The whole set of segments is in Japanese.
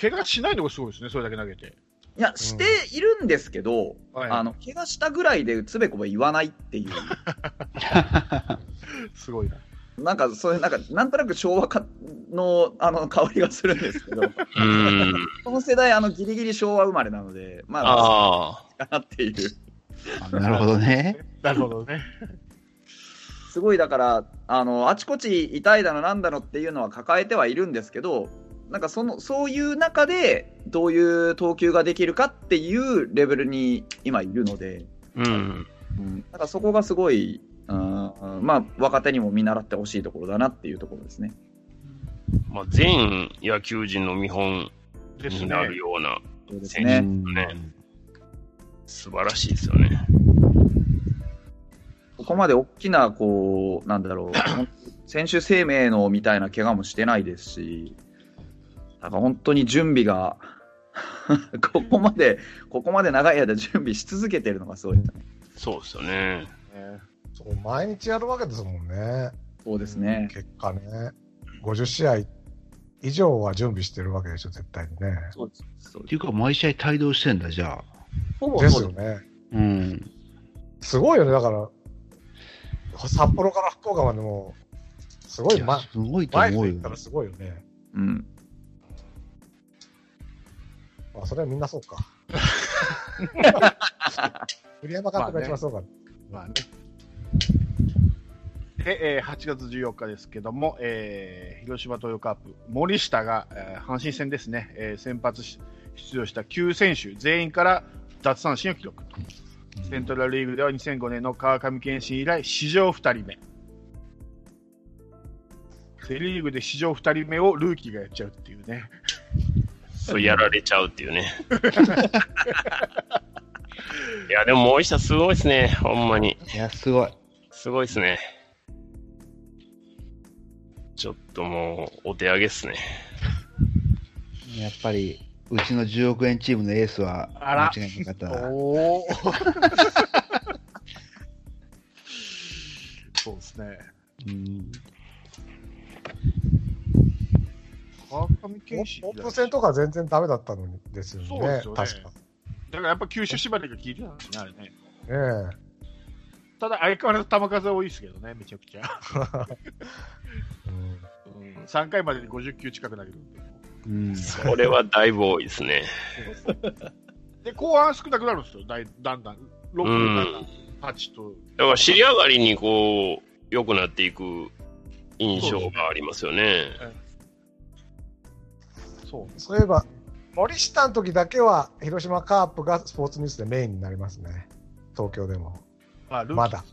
怪我しないのがすごいですね、それだけ投げて。いや、しているんですけど、はいあの、怪我したぐらいでつべこべ言わないっていう。すごいな。なんか、そういう、なんか、なんとなく昭和かの、あの、香りがするんですけど、うん。この世代、あの、ギリギリ昭和生まれなので、まあ、ああ。かなっていう。なるほどね。なるほどね。すごい、だから、あの、あちこち痛いだのなんだのっていうのは抱えてはいるんですけど、なんかその、そういう中で、どういう投球ができるかっていうレベルに今いるので、うん。うん、だからそこがすごい、うん、まあ、若手にも見習ってほしいところだなっていうところですね。まあ、全野球人の見本ですねになる。ようなそうです選手ね。ね素晴らしいですよね。ここまで大きな、こう、なんだろう、選手生命のみたいな怪我もしてないですし、だから本当に準備が、ここまで、ここまで長い間準備し続けてるのがすごいですね。そうですよね。ねそう毎日やるわけですもんね。そうですね。結果ね。50試合以上は準備してるわけでしょ、絶対にね。そうです。っていうか、毎試合帯同してんだ、じゃあ。ほぼですよね。うん。すごいよね、だから、札幌から福岡までも、すごい、ま、すごいと思うよすごいよね。うん。まあ、それはみんなそうか。栗山監督が一番そうか。まあね。で、えー8月14日ですけども、えー広島東洋カープ、森下が、えー阪神戦ですね、えー先発し出場した9選手全員から奪三振を記録と。セントラルリーグでは2005年の川上健信以来、史上2人目。セ・リーグで史上2人目をルーキーがやっちゃうっていうね。そうやられちゃうっていうね。いや、でも森下すごいですね。ほんまに。いや、すごい。すごいですね。ちょっともう、お手上げっすね。やっぱり、うちの10億円チームのエースは、あら間違いなかったな。おお。オープン戦とか全然ダメだったのにですよね。そうですよね確か。だからやっぱ九州縛りが効いてたんですね、あれね。ねただ相変わらず球数は多いですけどね、めちゃくちゃ。え。うんうん、3回までに50球近く投げるんで。うん。それはだいぶ多いですね。で、後半少なくなるんですよ、だいだんだん。6、うん7、8と。だから尻上がりにこう、良くなっていく印象がありますよね。そう。そういえば、森下の時だけは、広島カープがスポーツニュースでメインになりますね。東京でも。まあ、ルーキーまだ。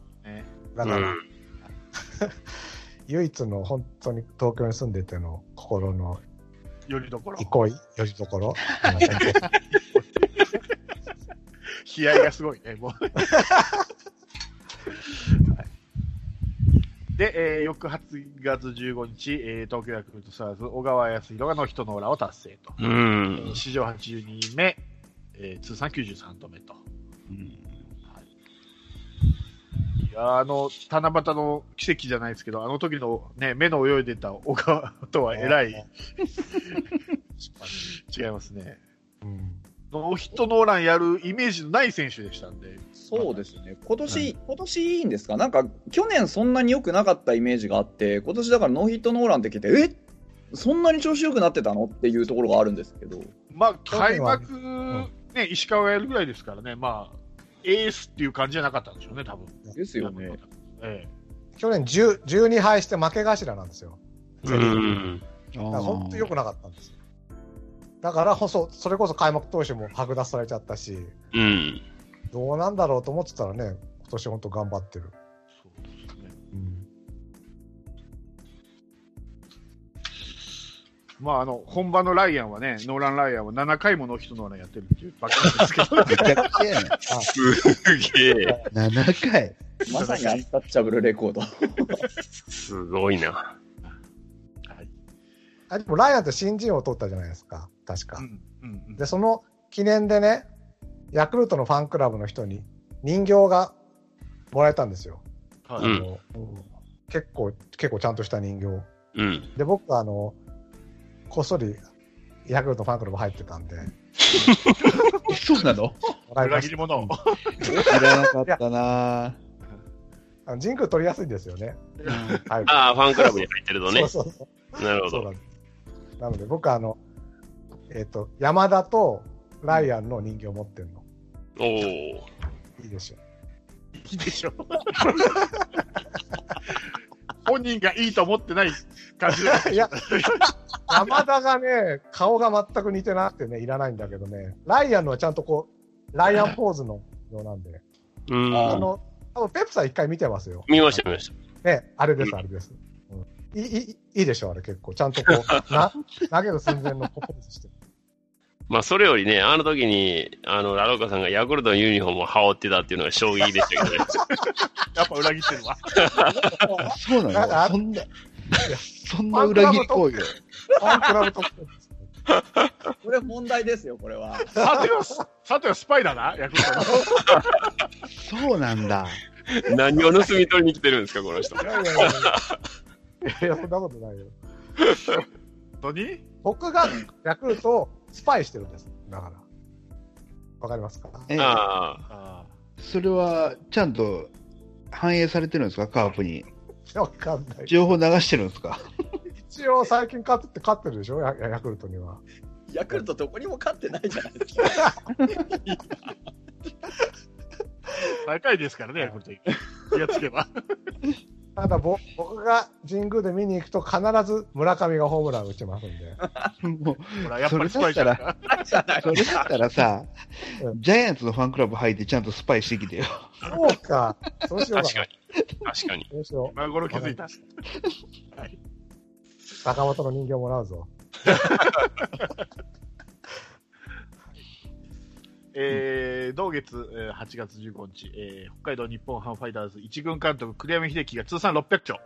だから、ん。唯一の本当に東京に住んでての心のよりどころ。憩い、よりどころ。悲哀 がすごいね、もう。で、えー翌8月15日、えー東京ヤクルトスワローズ、小川康弘がノーヒットノーランを達成と。うえんー。史上82人目、えー通算93度目と。うんいやーあの、七夕の奇跡じゃないですけど、あの時のね、目の泳いでた小川とはえらい 違いますね。うんノーヒットノーランやるイメージのない選手でしたんで。そうですね。今年、今年いいんですか？なんか、去年そんなに良くなかったイメージがあって、今年だからノーヒットノーランって聞いて、え？そんなに調子良くなってたの？っていうところがあるんですけど。まあ、開は幕、ね、石川がやるぐらいですからね、まあ、エースっていう感じじゃなかったんでしょうね、多分。ですよね。え去年10 12敗して負け頭なんですよ。うん。あだから本当に良くーなかったんですよ。だからこそ、それこそ開幕投手も剥奪されちゃったし、うん。どうなんだろうと思ってたらね、今年本当頑張ってる。そうですね。うんまあ、あの、本場のライアンはね、ノーラン・ライアンは7回もノーヒットノーランやってるっていうばっかりですけど、めちゃくちゃやな。すげえ。7回。まさにアンタッチャブルレコード。すごいな。はいあでもライアンって新人王を取ったじゃないですか、確か。うんうんうんで、その記念でね、ヤクルトのファンクラブの人に人形がもらえたんですよ。はいうんあの結構、結構ちゃんとした人形。うん。で、僕はあの、こっそりヤクルトファンクラブ入ってたんで、そうなの？裏切り者を。知らなかったなあの神宮取りやすいんですよね。はい。ああ、ファンクラブに入ってるとね。そうそうそう。なるほど。なので、僕はあの、えっ、と、山田とライアンの人形持ってるの。おお。いいでしょ。いいでしょ。本人がいいと思ってない感じで。いや、山田がね、顔が全く似てなくてね、いらないんだけどね、ライアンのはちゃんとこう、ライアンポーズのようなんで、うん。あの、多分ペプさん一回見てますよ。見ました、見ました。ね、あれです、あれです。うん、いいいいいいでしょ、あれ結構。ちゃんとこう、な投げる寸前のポーズしてる。まあ、それよりね、あの時に、あの、ラローカさんがヤクルトのユニフォームを羽織ってたっていうのが衝撃でしたけどね。やっぱ裏切ってるわ。そうなのそんな、そんな裏切り行為を。ファンクラブ特典。これ問題ですよ、これは。さては、さてはスパイだな、ヤクルトの。そうなんだ。何を盗み取りに来てるんですか、この人い。やいやいやいや。そんなことないよ。本当に僕がヤクルトをスパイしてるんです。だから。わかりますか？えああ。あそれは、ちゃんと反映されてるんですか？カープに。わかんない。情報流してるんですか？一応最近勝ってって勝ってるでしょ？ヤヤクルトには。ヤクルトどこにも勝ってないじゃないですか。最下位ですからね、ヤクルト。気がつけば。ただぼ僕が神宮で見に行くと必ず村上がホームラン打ちますんで。もうほら、やっぱりスパイじゃないか。それだったらさう、ジャイアンツのファンクラブ入ってちゃんとスパイしてきてよ。そうか。そうしようかな確か。に。確かに。そうしよう。今頃気づいた。坂本の人形もらうぞ。えー同月、えー8月15日、えー北海道日本ハムファイターズ一軍監督、栗山英樹が通算600丁。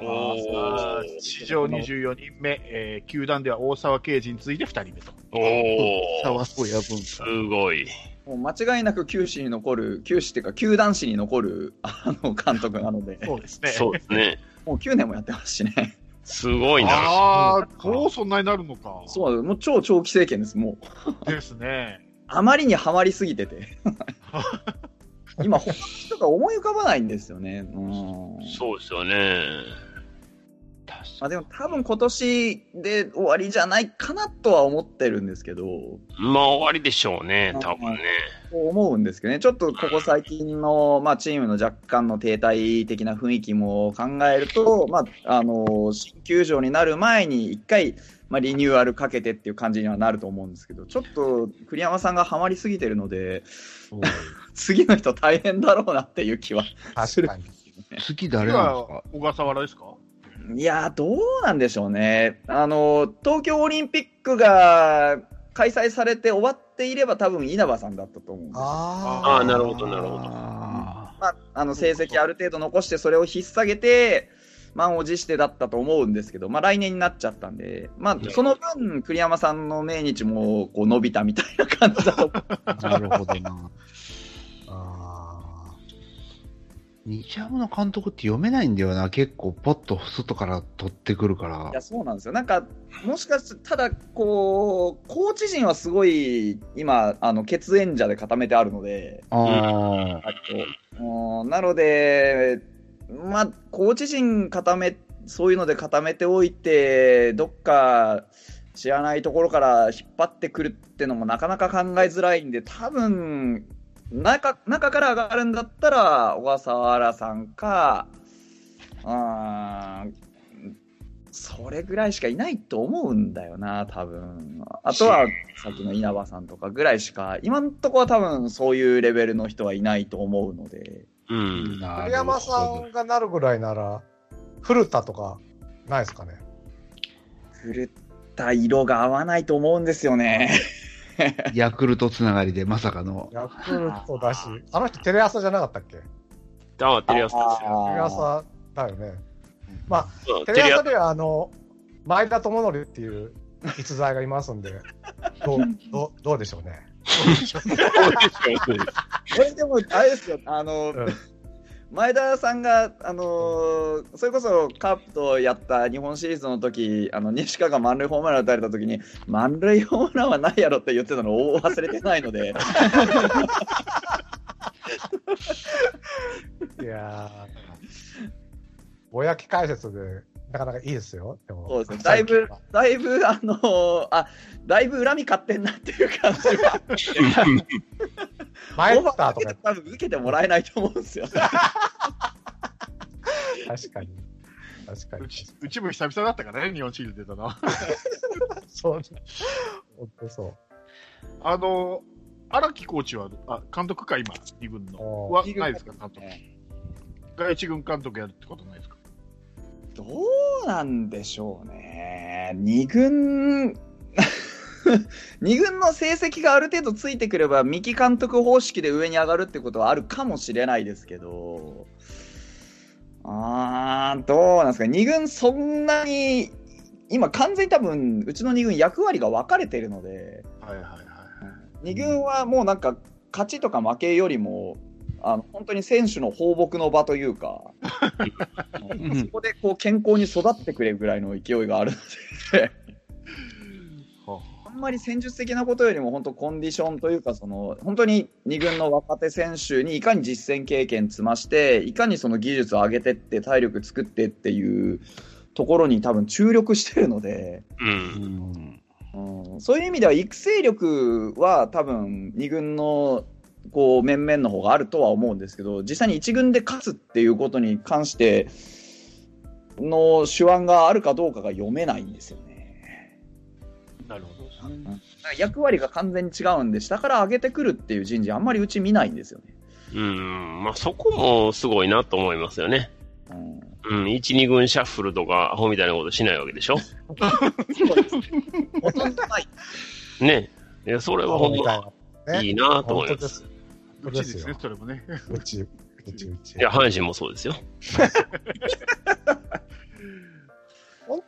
おあーー史上24人目、えー球団では大沢啓二に次いで2人目と。おー差はそうやぶんすごい。もう間違いなく球史に残る、球史っていうか、球団史に残るあの監督なので、そうですね。そうですね。もう9年もやってますしね。すごいな。ああ、そうそんなになるのか。そう、もう超長期政権です、もう。ですね。あまりにはまりすぎてて。今、他の人が思い浮かばないんですよね。うん。そうですよね。まあでも多分今年で終わりじゃないかなとは思ってるんですけど、まあ終わりでしょうね、多分ね。思うんですけどね、ちょっとここ最近の、まあ、チームの若干の停滞的な雰囲気も考えると、まあ、あの新球場になる前に一回、まあ、リニューアルかけてっていう感じにはなると思うんですけど、ちょっと栗山さんがハマりすぎてるので、次の人大変だろうなっていう気はする。次誰なんですか？小笠原ですか？いやー、どうなんでしょうね。あの、東京オリンピックが開催されて終わっていれば多分稲葉さんだったと思うんですよあああ、なるほど、なるほど。あまあ、あの成績ある程度残してそれを引っ提げて満を持してだったと思うんですけど、まあ、来年になっちゃったんで、まあ、その分栗山さんの命日もこう伸びたみたいな感じだと思うー なるほどな。あ日ハムの監督って読めないんだよな。結構ポッと外から取ってくるからいや。そうなんですよなんかもしかしてただこうコーチ陣はすごい今あの血縁者で固めてあるのでああ。なのでまあコーチ陣固めそういうので固めておいてどっか知らないところから引っ張ってくるってのもなかなか考えづらいんで多分中中から上がるんだったら小笠原さんかうんそれぐらいしかいないと思うんだよな多分。あとはさっきの稲葉さんとかぐらいしか今のとこは多分そういうレベルの人はいないと思うので。うん。あ。栗山さんがなるぐらいなら、古田とか、ないですかね？古田色が合わないと思うんですよね。ヤクルトつながりでまさかの。ヤクルトだし、あの人テレ朝じゃなかったっけ？テああ、テレ朝ですよ。レ朝だよね。まあ、テレ朝ではあの、前田智則っていう逸材がいますんで、どう、どう、どうでしょうね。これでも、あれですよ、あの、うん。前田さんが、あのーそれこそカープとやった日本シリーズの時あの西川が満塁ホームラン打たれた時に満塁ホームランはないやろって言ってたのを忘れてないので。いやー、ぼやき解説で、なかなかいいですよ。でもそうですねだいぶだいぶあのーあだいぶ恨み買ってんなっていう感じは マイオファスターとか多分受けてもらえないと思うんですよ。確かに。確かにう。ちうちも久々だったからね、日本シリーズ出たのは。そう。本当そう。あの、荒木コーチは、あ、監督か、今、二軍の。は、ないですか、監督。が一軍監督やるってことないですか？どうなんでしょうね。二軍、二軍の成績がある程度ついてくれば、三木監督方式で上に上がるってことはあるかもしれないですけど、あー、どうなんですか。二軍そんなに、今完全に多分、うちの二軍役割が分かれてるので、はいはいはい。二軍はもうなんか、勝ちとか負けよりも、あの本当に選手の放牧の場というか、ん。そこでこう健康に育ってくれるぐらいの勢いがあるので、はあ。んまり戦術的なことよりも本当コンディションというか、その本当に二軍の若手選手にいかに実戦経験積まして、いかにその技術を上げてって、体力作ってっていうところに多分注力してるので、う。うん。んうん。そういう意味では育成力は多分2軍のこう面々の方があるとは思うんですけど実際に1軍で勝つっていうことに関しての手腕があるかどうかが読めないんですよね。なるほど。だから役割が完全に違うんで下から上げてくるっていう人事あんまりうち見ないんですよね。うん。まあ、そこもすごいなと思いますよね。うんうん。1、2軍シャッフルとか、アホみたいなことしないわけでしょ？ほとんどない。ね。いや、それはほんみたいまな。ね。いいなと思います。うちですね、それもね。うち、うち、うち。いや、阪神もそうですよ。本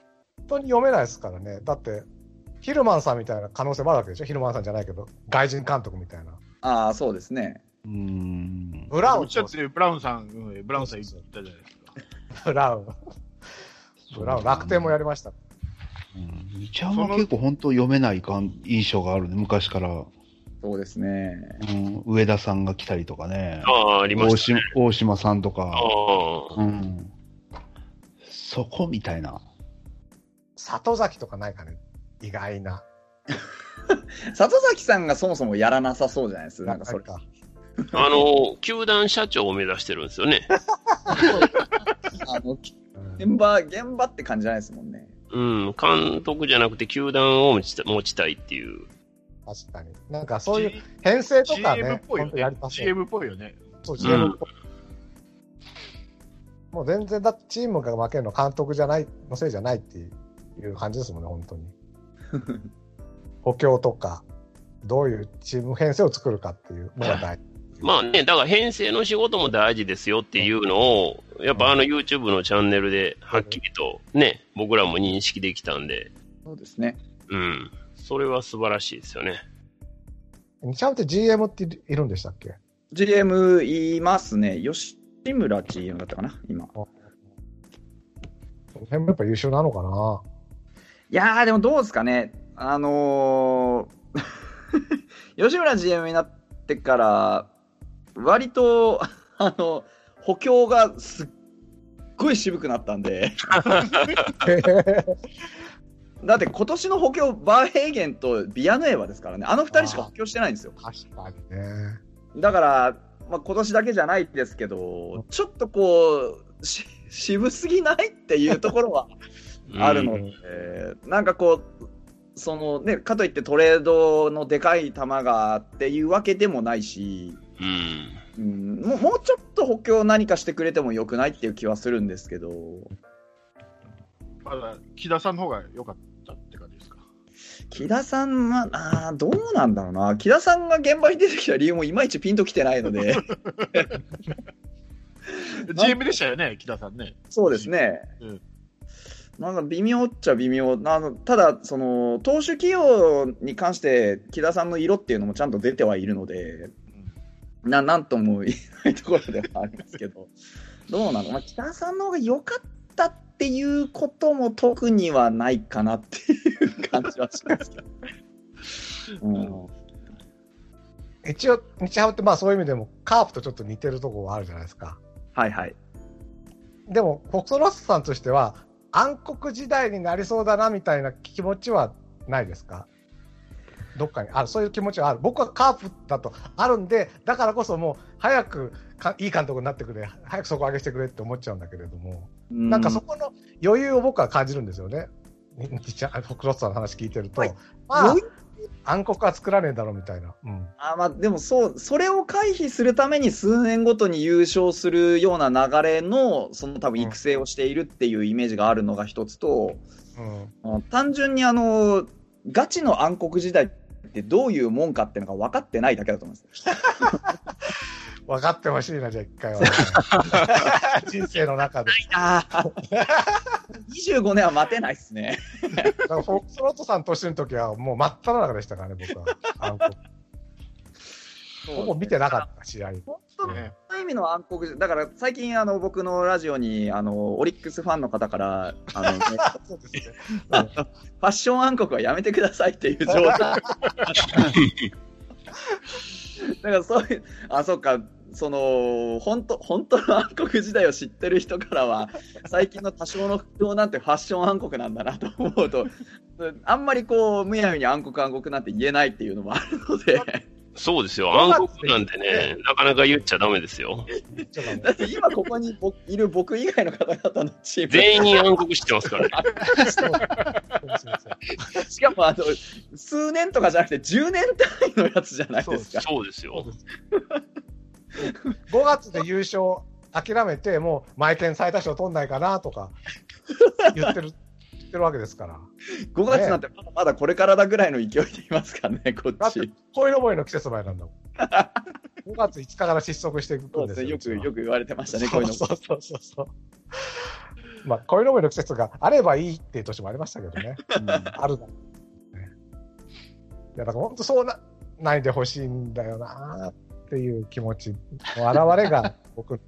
当に読めないですからね。だって、ヒルマンさんみたいな可能性もあるわけでしょ？ヒルマンさんじゃないけど、外人監督みたいな。ああそうですね。うん。ブラウン。ブラウンさん、うんブラウンさん言ったじゃないですか。ブラウン。ブラウン、楽天もやりました。うん。日ハムは結構本当読めない感印象があるね、昔から。そうですね。うん、上田さんが来たりとかね。ああ、ありま大したね島。大島さんとか。ああ。うん。そこみたいな。里崎とかないかね意外な。里崎さんがそもそもやらなさそうじゃないですか。なんかそれ。かあの、球団社長を目指してるんですよね。あのうん現場、現場って感じじゃないですもんね。うん。監督じゃなくて球団を持ちた持ちたいっていう。確かに。なんかそういう編成とか GM っね、ぽいよ本当やりね。たそう。GM っぽいよね。そう、GM っぽい。もう全然だってチームが負けるの監督じゃない、のせいじゃないっていう感じですもんね、本当に。補強とか、どういうチーム編成を作るかっていうのが大事。まあね、だから編成の仕事も大事ですよっていうのを、やっぱあの YouTube のチャンネルではっきりとね、僕らも認識できたんで、そうですね。うん。それは素晴らしいですよね。ちゃんと GM っているんでしたっけ？GM いますね。吉村 GM だったかな、今。この辺もやっぱ優秀なのかな？いやー、でもどうですかね。あのー 吉村 GM になってから、割と、あの、補強がすっごい渋くなったんで、だって今年の補強、バーヘーゲンとビアヌエバですからね、あの2人しか補強してないんですよ。確かにね。だから、まあ、今年だけじゃないですけど、ちょっとこう、し渋すぎないっていうところは あるので、なんかこう、そのね、かといってトレードのでかい球がっていうわけでもないし、うん。うん、もうもうちょっと補強何かしてくれてもよくないっていう気はするんですけど、まだ、木田さんの方が良かっ。木田さんは、あーどうなんだろうな、木田さんが現場に出てきた理由もいまいちピンときてないので、GM でしたよね、木田さんね。そうですね。うん。なんか微妙っちゃ微妙。あのただその投手起用に関して木田さんの色っていうのもちゃんと出てはいるのでななんとも言えないところではありますけど、どうなの、まあ、北さんの方が良かったっていうことも特にはないかなっていう感じはしますけど。うん一応、日ハムってまあそういう意味でもカープとちょっと似てるところはあるじゃないですか。はいはい。でも、フォクソロッソさんとしては、暗黒時代になりそうだなみたいな気持ちはないですか？どっかにある、そういう気持ちはある。僕はカープだとあるんで、だからこそもう早くかいい監督になってくれ、早くそこ上げしてくれって思っちゃうんだけれども、なんかそこの余裕を僕は感じるんですよね。クロッソさんの話聞いてると、はいまあ余、暗黒は作らねえだろうみたいな。うん。あまあ、でもそう、それを回避するために数年ごとに優勝するような流れの、その多分育成をしているっていうイメージがあるのが一つと、うん。あの単純にあの、ガチの暗黒時代ってどういうもんかっていうのが分かってないだけだと思います。分かってほしいな、じゃあ一回は。人生の中で。ああ、25年は待てないっすね。だからフォックスロットさん年の時はもう真っ只中でしたからね、僕は。暗黒ほぼ見てなかった、試合。本当ねの意味の暗黒だから最近あの僕のラジオにあのオリックスファンの方からあの、ね、ね。ァッション暗黒はやめてくださいっていう状態 だからそういうあそうかその本当本当の暗黒時代を知ってる人からは 最近の多少の不況なんてファッション暗黒なんだなと思うと あんまりこうむやみに暗黒暗黒なんて言えないっていうのもあるのでそうですよ。暗黒なんてね、なかなか言っちゃダメですよ。だって今ここに僕いる僕以外の方々のチーム全員暗黒知ってますから しかもあの数年とかじゃなくて10年単位のやつじゃないですか。そうですよ。5月で優勝諦めて、もう、マイケン最多勝取んないかなとか言ってる、言ってるわけですから。5月なんてまだまだこれからだぐらいの勢いでいますからね、こだっち。、恋のぼりの季節前なんだもん。5月5日から失速していくんでですすよ。ね、よくよく言われてましたね、こそうういうの。そうそうそうそう。まあ、恋のぼりの季節があればいいっていう年もありましたけどね。うんあるだろうね。いや、だから本当そうな、ないでほしいんだよなっていう気持ちの表れが、僕、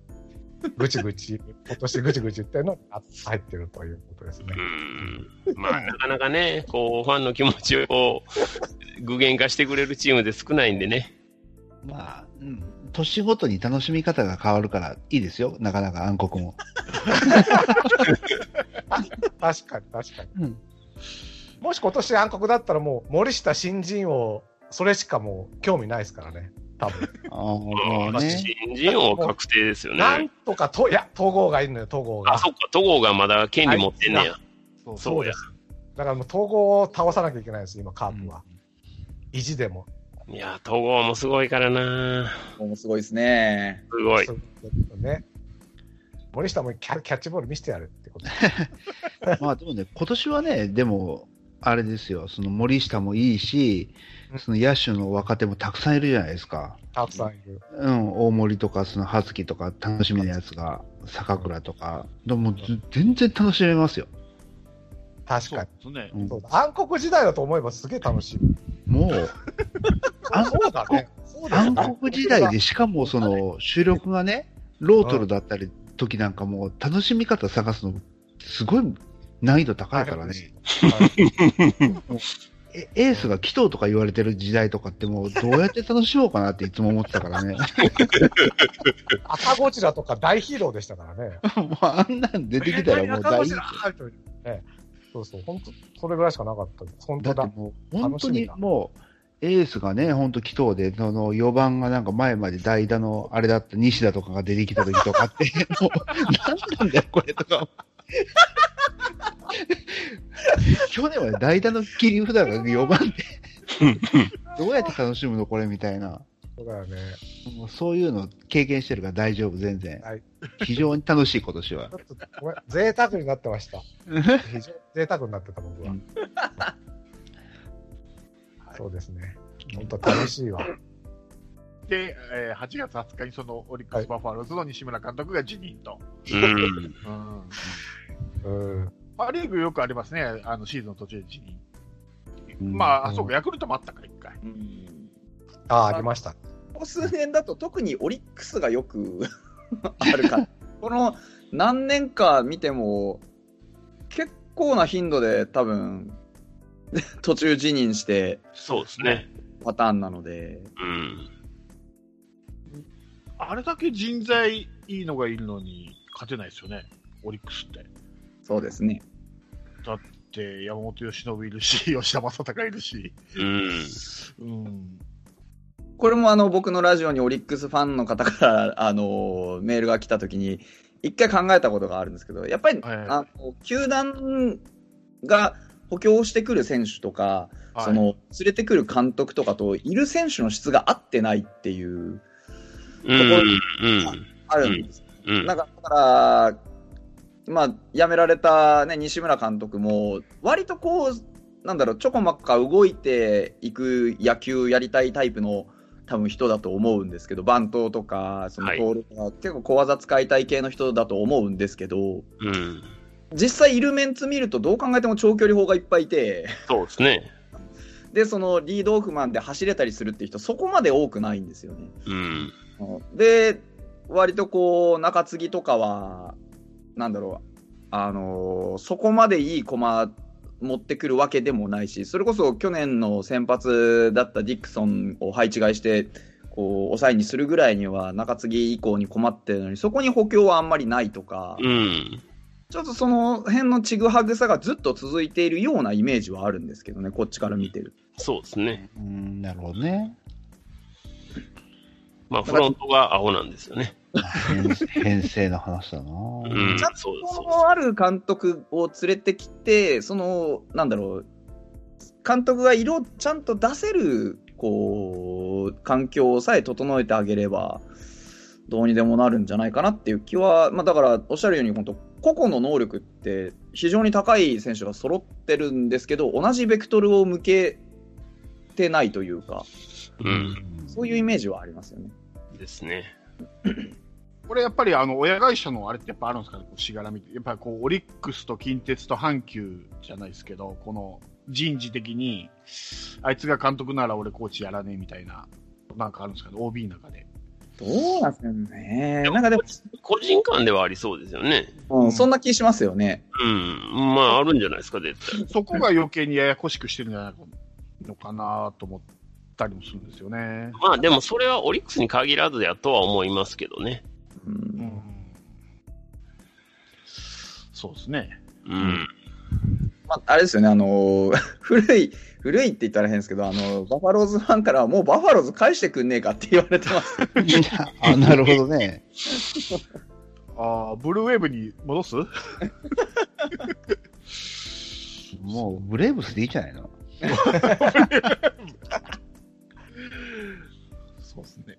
ぐちぐち、今年ぐちぐち言ってるのに入ってるということですね。うん。まあ、なかなかね、こう、ファンの気持ちを具現化してくれるチームで少ないんでね。まあ、うん。年ごとに楽しみ方が変わるからいいですよ。なかなか暗黒も。確かに、確かに。うん。もし今年暗黒だったらもう、森下新人王、それしかもう興味ないですからね。多分。ああ、ね。新人王確定ですよなんね。とかと、いや、東郷がいるのよ、東郷が。あ、そっか、戸郷がまだ権利持ってんねや。そうそうや。だからもう東郷を倒さなきゃいけないです、今、カープは。意地でも。いや、戸郷もすごいからなもうすごいですね。すごい。ね。森下もキャキャッチボール見せてやるってこと。まあでもね、今年はね、でも、あれですよ、その森下もいいしうん、その野手の若手もたくさんいるじゃないですか。たくさんいる。うん、大森とか、その葉月とか、楽しみなやつが、坂倉とか、でもず全然楽しめますよ。確かですね。うんに。そうだ暗黒時代だと思えばすげえ楽しい。もう、あそうだね。暗ね。黒時代で、しかもその収録がね、ロートルだったり時なんかもう楽しみ方探すの、すごい難易度高いからね。えエースが紀藤とか言われてる時代とかってもうどうやって楽しもうかなっていつも思ってたからね。赤ゴジラとか大ヒーローでしたからね。もうあんなん出てきたらもう大赤ゴジラというねそうそう、本当それぐらいしかなかった。本当だ。だもう本当にもうエースがね、本当紀藤で、その4番がなんか前まで代打のあれだった西田とかが出てきた時とかって、もう何なんだよこれとか。去年は代打の切り札が4番って、どうやって楽しむのこれみたいな。そうだよね。もうそういうの経験してるから大丈夫、全然はい。非常に楽しい、今年はち。ょっとごめん、贅沢になってました。非常に贅沢になってた、僕は。そうですね。本当楽しいわ。で、えー8月20日にそのオリックス・バファローズの西村監督が辞任と。うん。うんうん。パ・リーグよくありますね、あのシーズンの途中で辞任。うんまあ、あうんそうか、ヤクルトもあったか、一回。うんああ、ありました。こ数年だと特にオリックスがよく あるから、この何年か見ても、結構な頻度で多分、途中辞任してそうですね。パターンなので、うん。あれだけ人材いいのがいるのに勝てないですよね、オリックスって。そうですね。で、山本由伸いるし、吉田正尚いるし。うん。うん。これもあの僕のラジオにオリックスファンの方から あのメールが来た時に一回考えたことがあるんですけど、やっぱり、はいあの球団が補強してくる選手とか、はいその連れてくる監督とかといる選手の質が合ってないっていううん。うん。あるんです。うん。なんかだから、まあ、辞められた、ね、西村監督も、割とこう、なんだろう、ちょこまか動いていく野球やりたいタイプの多分人だと思うんですけど、バントとか、そのはいボールとか、結構小技使いたい系の人だと思うんですけど、うん。実際いるメンツ見ると、どう考えても長距離砲がいっぱいいて、そうですね。で、そのリードオフマンで走れたりするっていう人、そこまで多くないんですよね。うん。で、割とこう、中継ぎとかは、なんだろう、あのーそこまでいい駒持ってくるわけでもないし、それこそ去年の先発だったディックソンを配置換えして、こう、抑えにするぐらいには中継ぎ以降に困ってるのに、そこに補強はあんまりないとか、うん。ちょっとその辺のちぐはぐさがずっと続いているようなイメージはあるんですけどね、こっちから見てる。そうですね。うん、なるほどね。まあ、フロントが青なんですよね。編編成の話だな。うんちゃん。とそうです。そうのある監督を連れてきて、その、なんだろう、監督が色をちゃんと出せる、こう、環境さえ整えてあげれば、どうにでもなるんじゃないかなっていう気は、まあだから、おっしゃるように、本当個々の能力って非常に高い選手が揃ってるんですけど、同じベクトルを向けてないというか、うん。そういうイメージはありますよね。ですね。これやっぱりあの親会社のあれってやっぱあるんですかね、こうしがらみって。やっぱりこうオリックスと近鉄と阪急じゃないですけど、この人事的に、あいつが監督なら俺コーチやらねえみたいな、なんかあるんですかね、OB の中で。どうなんですかね。なんかでも、個人間ではありそうですよね。うん、そんな気しますよね。うん。まあ、あるんじゃないですか、絶対。そこが余計にややこしくしてるんじゃないのかなと思ったりもするんですよね。まあ、でもそれはオリックスに限らずやとは思いますけどね。う、うんん。そうですね。うん。まあ、あれですよね、あのー 古い、古いって言ったら変ですけど、あのバファローズファンからはもうバファローズ返してくんねえかって言われてます。あ、なるほどね。ああ、ブルーウェーブに戻す？もう、ブレーブスでいいじゃないの？そうですね。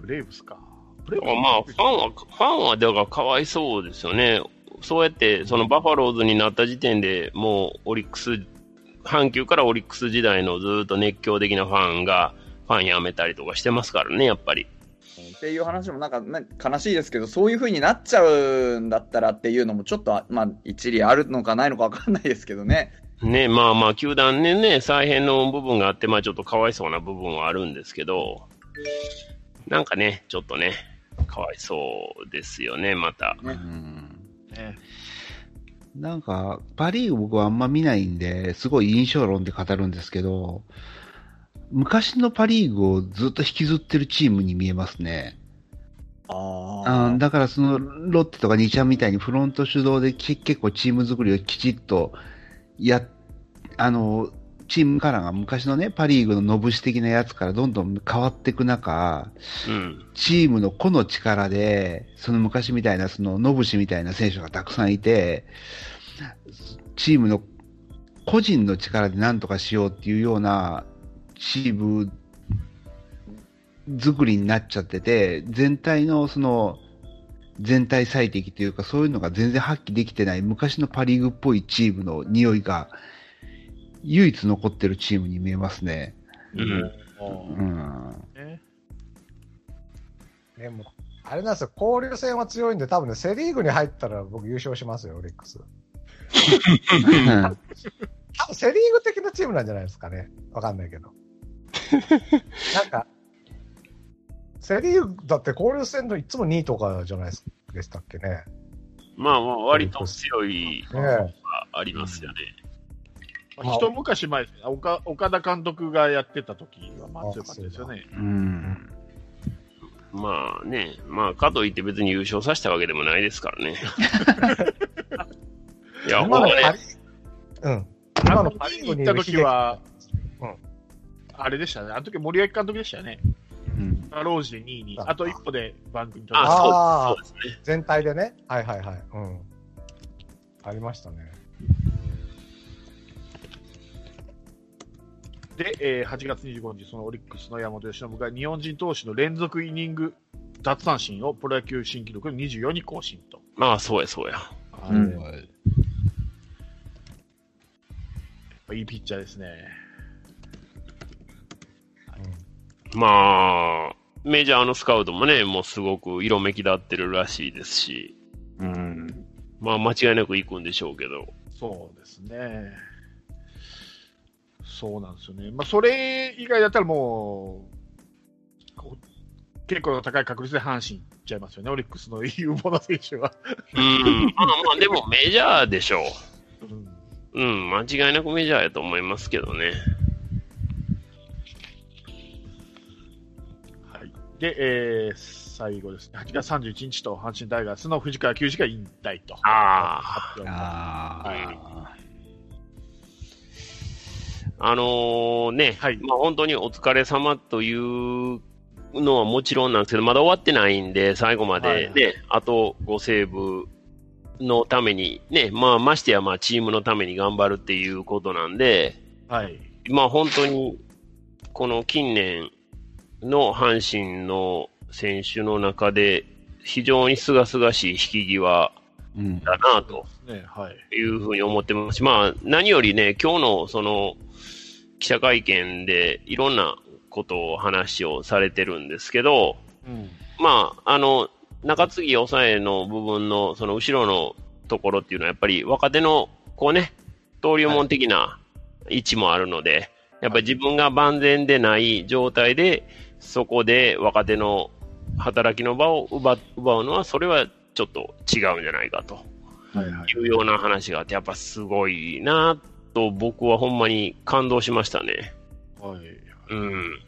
ブレーブスか。ブレーブスまあ、ファンは、ファンはだからかわいそうですよね。そうやって、そのバファローズになった時点でもうオリックス、阪急からオリックス時代のずっと熱狂的なファンが、ファン辞めたりとかしてますからね、やっぱり。っていう話もなんか、ね、悲しいですけど、そういう風になっちゃうんだったらっていうのもちょっと、まあ、一理あるのかないのかわかんないですけどね。ね、まあまあ、球団でね、再編の部分があって、まあちょっとかわいそうな部分はあるんですけど、なんかね、ちょっとね、かわいそうですよね、また。ねうんね。なんか、パ・リーグ僕はあんま見ないんで、すごい印象論で語るんですけど、昔のパ・リーグをずっと引きずってるチームに見えますね。ああだからそのロッテとか2ちゃんみたいにフロント主導でき結構チーム作りをきちっとや、あの、チームカラーが昔のね、パ・リーグのノブシ的なやつからどんどん変わっていく中、うん。チームの個の力で、その昔みたいな、その、ノブシみたいな選手がたくさんいて、チームの個人の力で何とかしようっていうようなチーム作りになっちゃってて、全体のその、全体最適というか、そういうのが全然発揮できてない昔のパリーグっぽいチームの匂いが、唯一残ってるチームに見えますね。うん。うん。ねでも、あれなんですよ、交流戦は強いんで、多分ね、セリーグに入ったら僕優勝しますよ、オリックス。多分セリーグ的なチームなんじゃないですかね。わかんないけど。なんか、セ・リーグだって交流戦のいつも2位とかじゃないでしたっけね。まあまあ、割と強いねがありますよね。まあ一昔前ですね岡、岡田監督がやってた時はまあ強かったですよね。うん。まあね、まあ、かといって別に優勝させたわけでもないですからね。いや、ほんまね、うん。あのパリに行った時は、うんあれでしたね。あの時森脇監督でしたよね。うん。ロージで2位に、ああと一歩で番組取られああーそうですそうですね。全体でね。はいはいはい。うん。ありましたね。で、えー8月25日、そのオリックスの山本由伸が日本人投手の連続イニング奪三振をプロ野球新記録の24に更新と。まあ、そうや、そうや。うんやっぱいいピッチャーですね。まあ、メジャーのスカウトもね、もうすごく色めき立ってるらしいですし、うん。まあ、間違いなく行くんでしょうけど。そうですね。そうなんですよね。まあ、それ以外だったらもう、結構高い確率で阪神いっちゃいますよね、オリックスの有望な選手は。うん、まあまあ、でもメジャーでしょうんう。うん、間違いなくメジャーやと思いますけどね。で、えー最後ですね、8月31日と阪神タイガースの藤川球児が引退と。ああ、発表ああ。はいあのーね、はいまあ本当にお疲れ様というのはもちろんなんですけど、まだ終わってないんで、最後まではいあと5セーブのために、ね、まあましてやまあチームのために頑張るっていうことなんで、はい。まあ本当に、この近年の阪神の選手の中で、非常に清々しい引き際うん。だなとね、はい。いうふうに思ってますし、まあ何よりね、今日のその記者会見でいろんなことを話をされてるんですけど、うん。まあ、あの、中継ぎ抑えの部分のその後ろのところっていうのはやっぱり若手のこうね、登竜門的な位置もあるので、やっぱり自分が万全でない状態で、そこで若手の働きの場を奪奪うのは、それはちょっと違うんじゃないかとはいはい。いうような話があって、やっぱすごいなと僕はほんまに感動しましたね。はい。うん。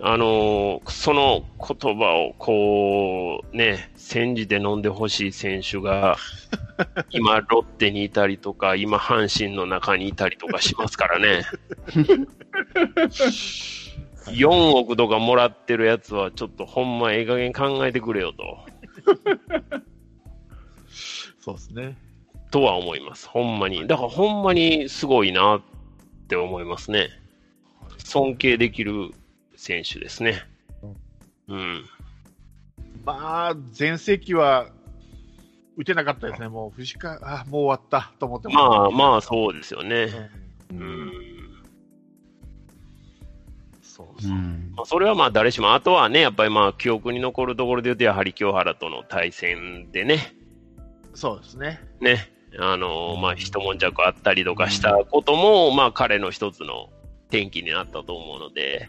あのーその言葉をこう、ね、煎じて飲んでほしい選手が、今、ロッテにいたりとか、今、阪神の中にいたりとかしますからね。4億とかもらってるやつは、ちょっとほんま、ええ加減考えてくれよと、そうですね。とは思います。ほんまに。だからほんまにすごいなって思いますね。尊敬できる選手ですね。うん。まあ、前世紀は打てなかったですね。もう、藤川、あ、もう終わったと思ってまああ、まあ、そうですよね。ううんん。そう。うん。まあ、それはまあ誰しも、あとはね、やっぱりまあ記憶に残るところで言うと、やはり清原との対戦でね、そうですね。ね、あのまあ一悶着あったりとかしたことも、まあ彼の一つの転機になったと思うので、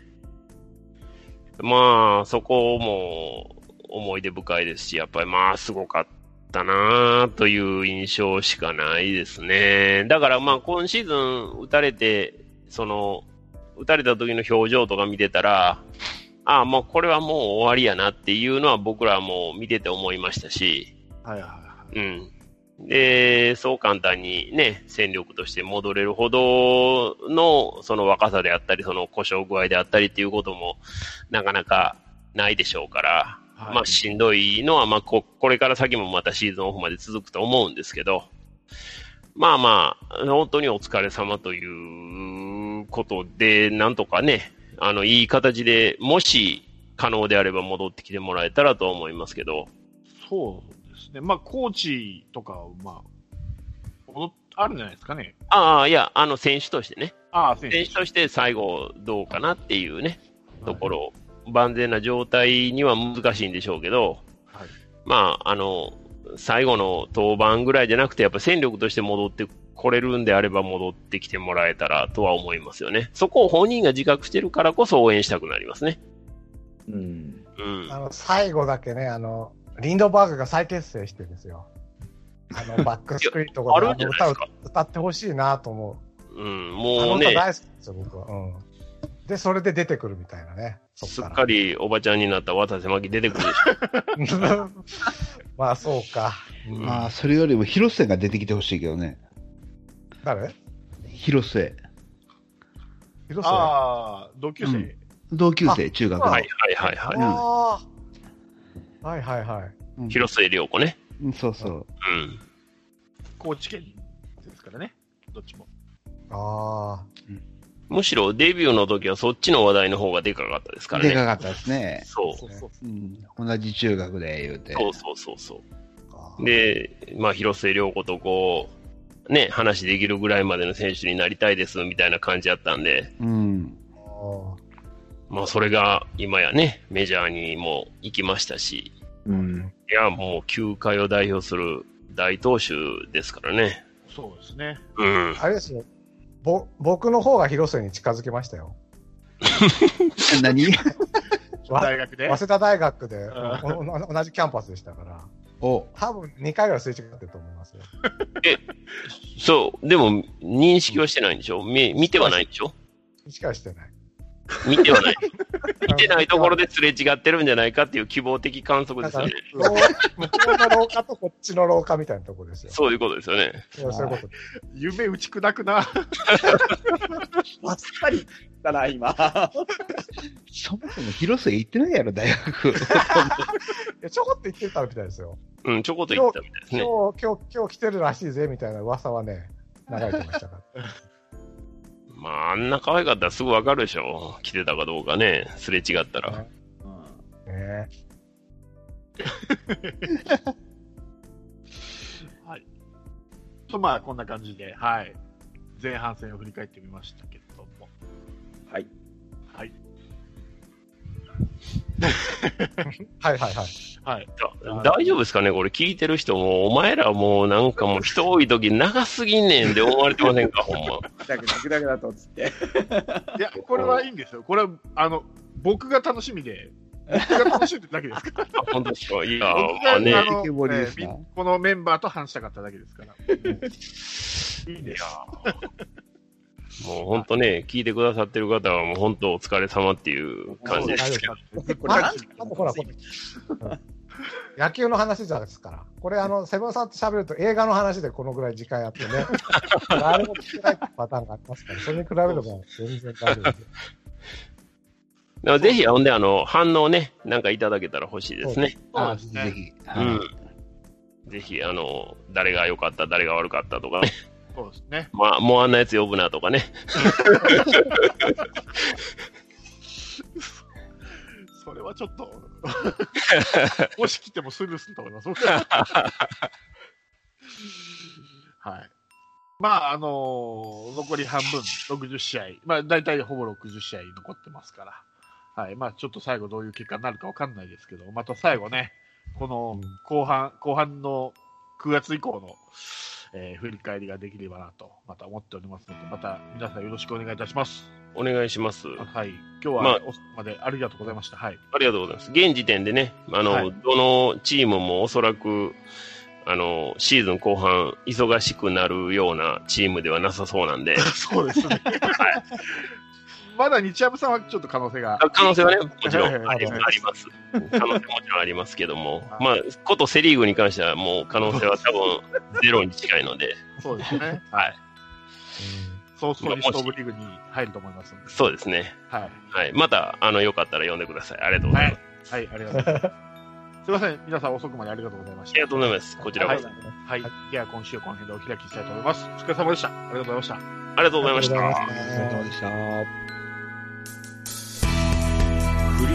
まあそこも思い出深いですし、やっぱりまあすごかったなという印象しかないですね。だからまあ今シーズン打たれて、その、打たれた時の表情とか見てたら、ああ、もうこれはもう終わりやなっていうのは僕らも見てて思いましたし、はいはいはうん。で、そう簡単にね、戦力として戻れるほどの、その若さであったり、その故障具合であったりっていうことも、なかなかないでしょうから、い。はいまあ、しんどいのは、まあこ、これから先もまたシーズンオフまで続くと思うんですけど、まあまあ、本当にお疲れ様ということで、なんとかね、あの、いい形で、もし可能であれば戻ってきてもらえたらと思いますけど、そうですね。まあ、コーチとか、まあ、あるんじゃないですかね。ああ、いや、あの、選手としてね、ああ、選選手として最後どうかなっていうね、ところ、万全な状態には難しいんでしょうけど、はい。まあ、あの、最後の登板ぐらいじゃなくて、やっぱ戦力として戻ってこれるんであれば戻ってきてもらえたらとは思いますよね。そこを本人が自覚してるからこそ応援したくなりますね。うん。うん。あの、最後だけね、あの、リンドバーグが再結成してるんですよ。あの、バックスクリーンとかで歌を歌ってほしいなと思う。うん、あもうね、大好きですよ、僕は。うん。で、それで出てくるみたいなね。そすっっか。りおばちゃんになった渡瀬真希出てくるでしょ。まあ、そうか。うんまあ、それよりも広瀬が出てきてほしいけどね。誰？広瀬。広瀬あああ、同級生。うん同級生、中学の。はいはいはいはあー。はいはいはい。広末涼子ね。うんそうそう。うん。高知県ですからね。どっちも。あむしろデビューの時はそっちの話題の方がでかかったですからね。でかかったですね。そう。そうそううん。同じ中学で言うて。そうそうそうそあう。で、まあ、広末涼子とこう、ね、話できるぐらいまでの選手になりたいですみたいな感じやったんで、うん。あまあ、それが今やね、メジャーにも行きましたし、うん。いや、もう球界を代表する大投手ですからね。そうですね。うん。あれですよ。ぼ、僕の方が広瀬に近づきましたよ。何？わ大学で？早稲田大学で、同じキャンパスでしたから、お、多分2回ぐらいすれ違ってると思いますよ。そう、でも認識はしてないんでしょ？見見てはないんでしょ？しかしてない。見てはない。見てないところですれ違ってるんじゃないかっていう希望的観測ですよね。廊向こうの廊下とこっちの廊下みたいなところですよ。そういうことですよね。そうそういうことです。夢打ち砕くな。あっさりだな、今。そもそも広瀬行ってないやろ、大学。いやちょこっと言ってたみたいですよ。うん、ちょこっと言ったみたいですね。今日、今日、今日来てるらしいぜみたいな噂はね、流れてましたから。まあ、あんな可愛かったらすぐわかるでしょ。来てたかどうかね、すれ違ったら。ね と、まあ、こんな感じで、はい。前半戦を振り返ってみましたけれども。はい。はい。はいはいはい。はい。だ大丈夫ですかねこれ聞いてる人も、お前らもうなんかもう人多い時長すぎんねんって思われてませんかほんま。だけだけだけだと、つって。いや、これはいいんですよ。これは、あの、僕が楽しみで、僕が楽しんでるだけですから。あ本当ですか？いや、僕まあね。えこのメンバーと話したかっただけですから。いいんです。もう本当ね、聞いてくださってる方はもう本当お疲れ様っていう感じですけど。これああとほら、これ野球の話じゃないですから。これ、あの、セブンさんと喋ると映画の話でこのぐらい時間やってね。あれも聞けないパターンがありますから、それに比べれば全然大丈夫です。ぜひ、ほんで、あの、反応ね、なんかいただけたら欲しいですね。あぜひぜひ。うはいん。ぜひ、あの、誰が良かった、誰が悪かったとかね。そうですね。まあ、もうあんなやつ呼ぶなとかね。それはちょっと、もし来てもスルーすると思います。はい。まあ、あのー残り半分、60試合、まあ、大体ほぼ60試合残ってますから、はい。まあ、ちょっと最後どういう結果になるかわかんないですけど、また最後ね、この後半、後半の9月以降の、えー振り返りができればなと、また思っておりますので、また皆さんよろしくお願いいたします。お願いします。はい。今日は、まあまでありがとうございました。はい。ありがとうございます。現時点でね、あの、はいどのチームもおそらく、あの、シーズン後半、忙しくなるようなチームではなさそうなんで、そうですね。まだ日ハムさんはちょっと可能性が。可能性はね、もちろんはいはいあります。可能性もちろんありますけども、まあ、ことセリーグに関してはもう可能性は多分ゼロに近いので、そうですね。はい。早々にストーブリーグに入ると思いますので。そうですね。はい。はい。また、あの、よかったら呼んでください。ありがとうございます。はい、ありがとうございます。すいません。皆さん遅くまでありがとうございましたありが。とうございます。こちらこそ。はい。では今週はこの辺でお開きしたいと思います。お疲れ様でした。ありがとうございました。ありがとうございました。ありがとうございました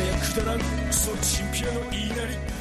夢やくだらん。クソチンピラの言いなり。